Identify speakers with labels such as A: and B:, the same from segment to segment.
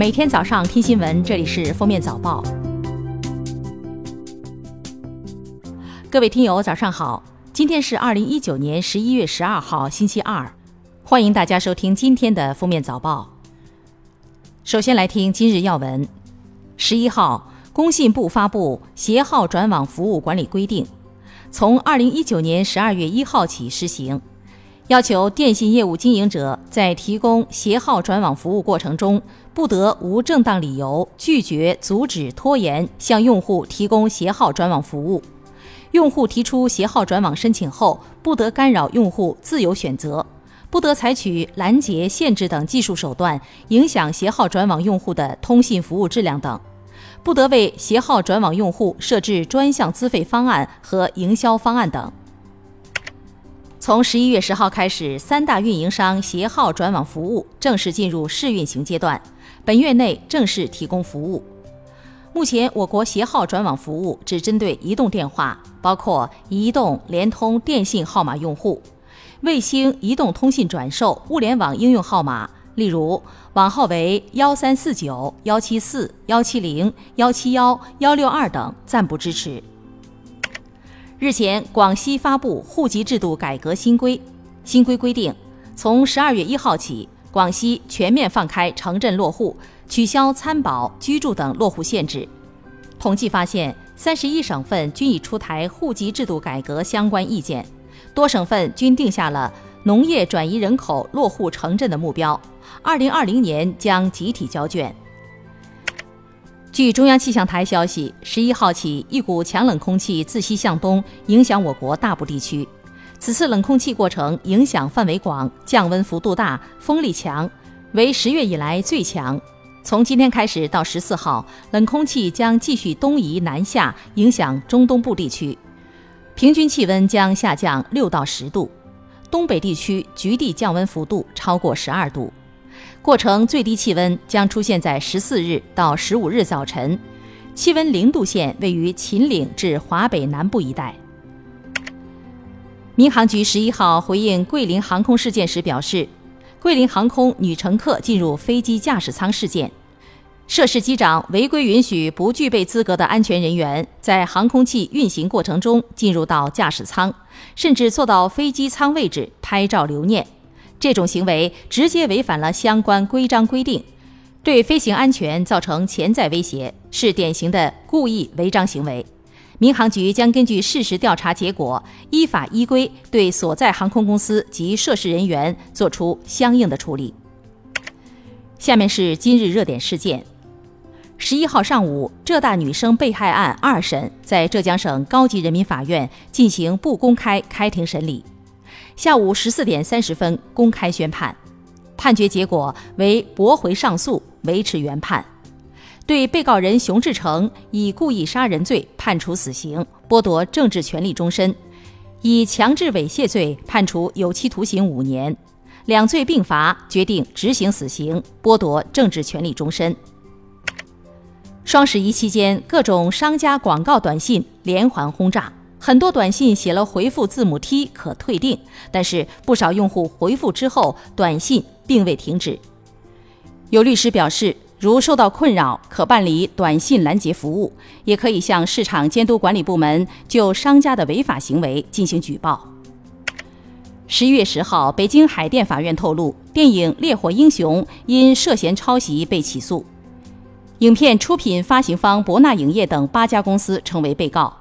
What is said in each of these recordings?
A: 每天早上听新闻，这里是《封面早报》。各位听友，早上好！今天是二零一九年十一月十二号，星期二。欢迎大家收听今天的《封面早报》。首先来听今日要闻。十一号，工信部发布《携号转网服务管理规定》，从二零一九年十二月一号起施行。要求电信业务经营者在提供携号转网服务过程中，不得无正当理由拒绝、阻止、拖延向用户提供携号转网服务。用户提出携号转网申请后，不得干扰用户自由选择，不得采取拦截、限制等技术手段影响携号转网用户的通信服务质量等，不得为携号转网用户设置专项资费方案和营销方案等。从十一月十号开始，三大运营商携号转网服务正式进入试运行阶段，本月内正式提供服务。目前，我国携号转网服务只针对移动电话，包括移动、联通、电信号码用户；卫星、移动通信转售、物联网应用号码，例如网号为幺三四九、幺七四、幺七零、幺七幺、幺六二等，暂不支持。日前，广西发布户籍制度改革新规。新规规定，从十二月一号起，广西全面放开城镇落户，取消参保、居住等落户限制。统计发现，三十一省份均已出台户籍制度改革相关意见，多省份均定下了农业转移人口落户城镇的目标，二零二零年将集体交卷。据中央气象台消息，十一号起，一股强冷空气自西向东影响我国大部地区。此次冷空气过程影响范围广，降温幅度大，风力强，为十月以来最强。从今天开始到十四号，冷空气将继续东移南下，影响中东部地区，平均气温将下降六到十度，东北地区局地降温幅度超过十二度。过程最低气温将出现在十四日到十五日早晨，气温零度线位于秦岭至华北南部一带。民航局十一号回应桂林航空事件时表示，桂林航空女乘客进入飞机驾驶舱事件，涉事机长违规允许不具备资格的安全人员在航空器运行过程中进入到驾驶舱，甚至坐到飞机舱位置拍照留念。这种行为直接违反了相关规章规定，对飞行安全造成潜在威胁，是典型的故意违章行为。民航局将根据事实调查结果，依法依规对所在航空公司及涉事人员作出相应的处理。下面是今日热点事件：十一号上午，浙大女生被害案二审在浙江省高级人民法院进行不公开开庭审理。下午十四点三十分公开宣判，判决结果为驳回上诉，维持原判。对被告人熊志成以故意杀人罪判处死刑，剥夺政治权利终身；以强制猥亵罪判处有期徒刑五年，两罪并罚，决定执行死刑，剥夺政治权利终身。双十一期间，各种商家广告短信连环轰炸。很多短信写了回复字母 T 可退订，但是不少用户回复之后，短信并未停止。有律师表示，如受到困扰，可办理短信拦截服务，也可以向市场监督管理部门就商家的违法行为进行举报。十一月十号，北京海淀法院透露，电影《烈火英雄》因涉嫌抄袭被起诉，影片出品发行方博纳影业等八家公司成为被告。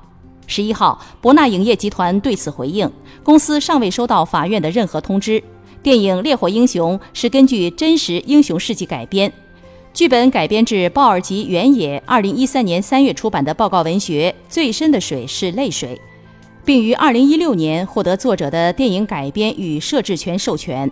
A: 十一号，博纳影业集团对此回应，公司尚未收到法院的任何通知。电影《烈火英雄》是根据真实英雄事迹改编，剧本改编自鲍尔吉原野二零一三年三月出版的报告文学《最深的水是泪水》，并于二零一六年获得作者的电影改编与摄制权授权。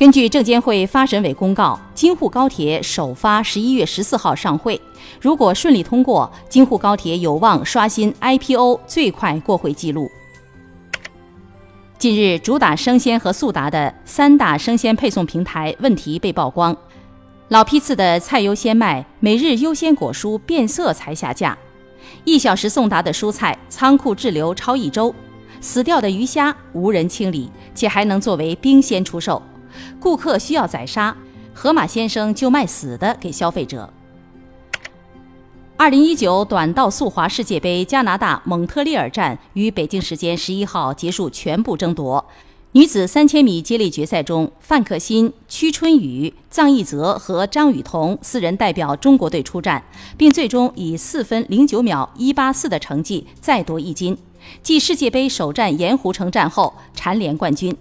A: 根据证监会发审委公告，京沪高铁首发十一月十四号上会，如果顺利通过，京沪高铁有望刷新 IPO 最快过会记录。近日，主打生鲜和速达的三大生鲜配送平台问题被曝光，老批次的菜优鲜麦、每日优鲜果蔬变色才下架，一小时送达的蔬菜仓库滞留超一周，死掉的鱼虾无人清理，且还能作为冰鲜出售。顾客需要宰杀，河马先生就卖死的给消费者。二零一九短道速滑世界杯加拿大蒙特利尔站于北京时间十一号结束全部争夺。女子三千米接力决赛中，范可新、屈春雨、臧义泽和张雨桐四人代表中国队出战，并最终以四分零九秒一八四的成绩再夺一金，继世界杯首战盐湖城站后蝉联冠军。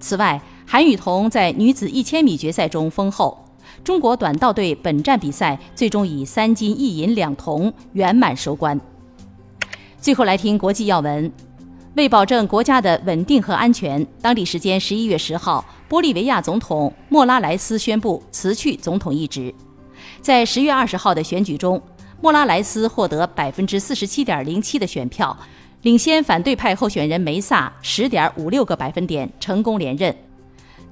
A: 此外，韩雨桐在女子一千米决赛中封后。中国短道队本站比赛最终以三金一银两铜圆满收官。最后来听国际要闻。为保证国家的稳定和安全，当地时间十一月十号，玻利维亚总统莫拉莱斯宣布辞去总统一职。在十月二十号的选举中，莫拉莱斯获得百分之四十七点零七的选票，领先反对派候选人梅萨十点五六个百分点，成功连任。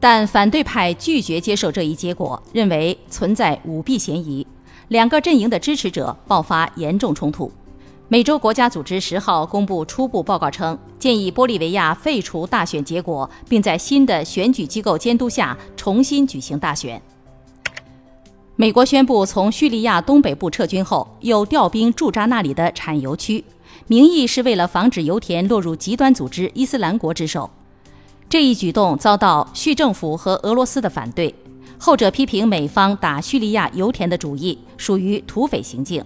A: 但反对派拒绝接受这一结果，认为存在舞弊嫌疑，两个阵营的支持者爆发严重冲突。美洲国家组织十号公布初步报告称，建议玻利维亚废除大选结果，并在新的选举机构监督下重新举行大选。美国宣布从叙利亚东北部撤军后，又调兵驻扎那里的产油区，名义是为了防止油田落入极端组织伊斯兰国之手。这一举动遭到叙政府和俄罗斯的反对，后者批评美方打叙利亚油田的主意属于土匪行径。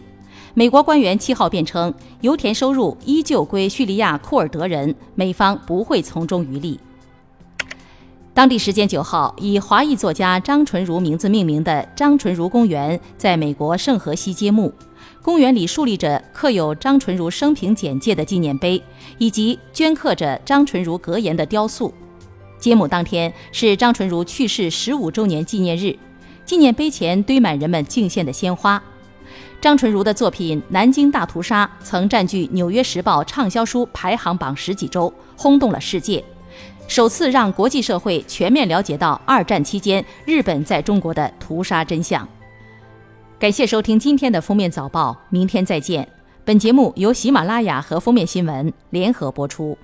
A: 美国官员七号辩称，油田收入依旧归叙利亚库尔德人，美方不会从中渔利。当地时间九号，以华裔作家张纯如名字命名的张纯如公园在美国圣荷西揭幕。公园里竖立着刻有张纯如生平简介的纪念碑，以及镌刻着张纯如格言的雕塑。揭幕当天是张纯如去世十五周年纪念日，纪念碑前堆满人们敬献的鲜花。张纯如的作品《南京大屠杀》曾占据《纽约时报》畅销书排行榜十几周，轰动了世界，首次让国际社会全面了解到二战期间日本在中国的屠杀真相。感谢收听今天的封面早报，明天再见。本节目由喜马拉雅和封面新闻联合播出。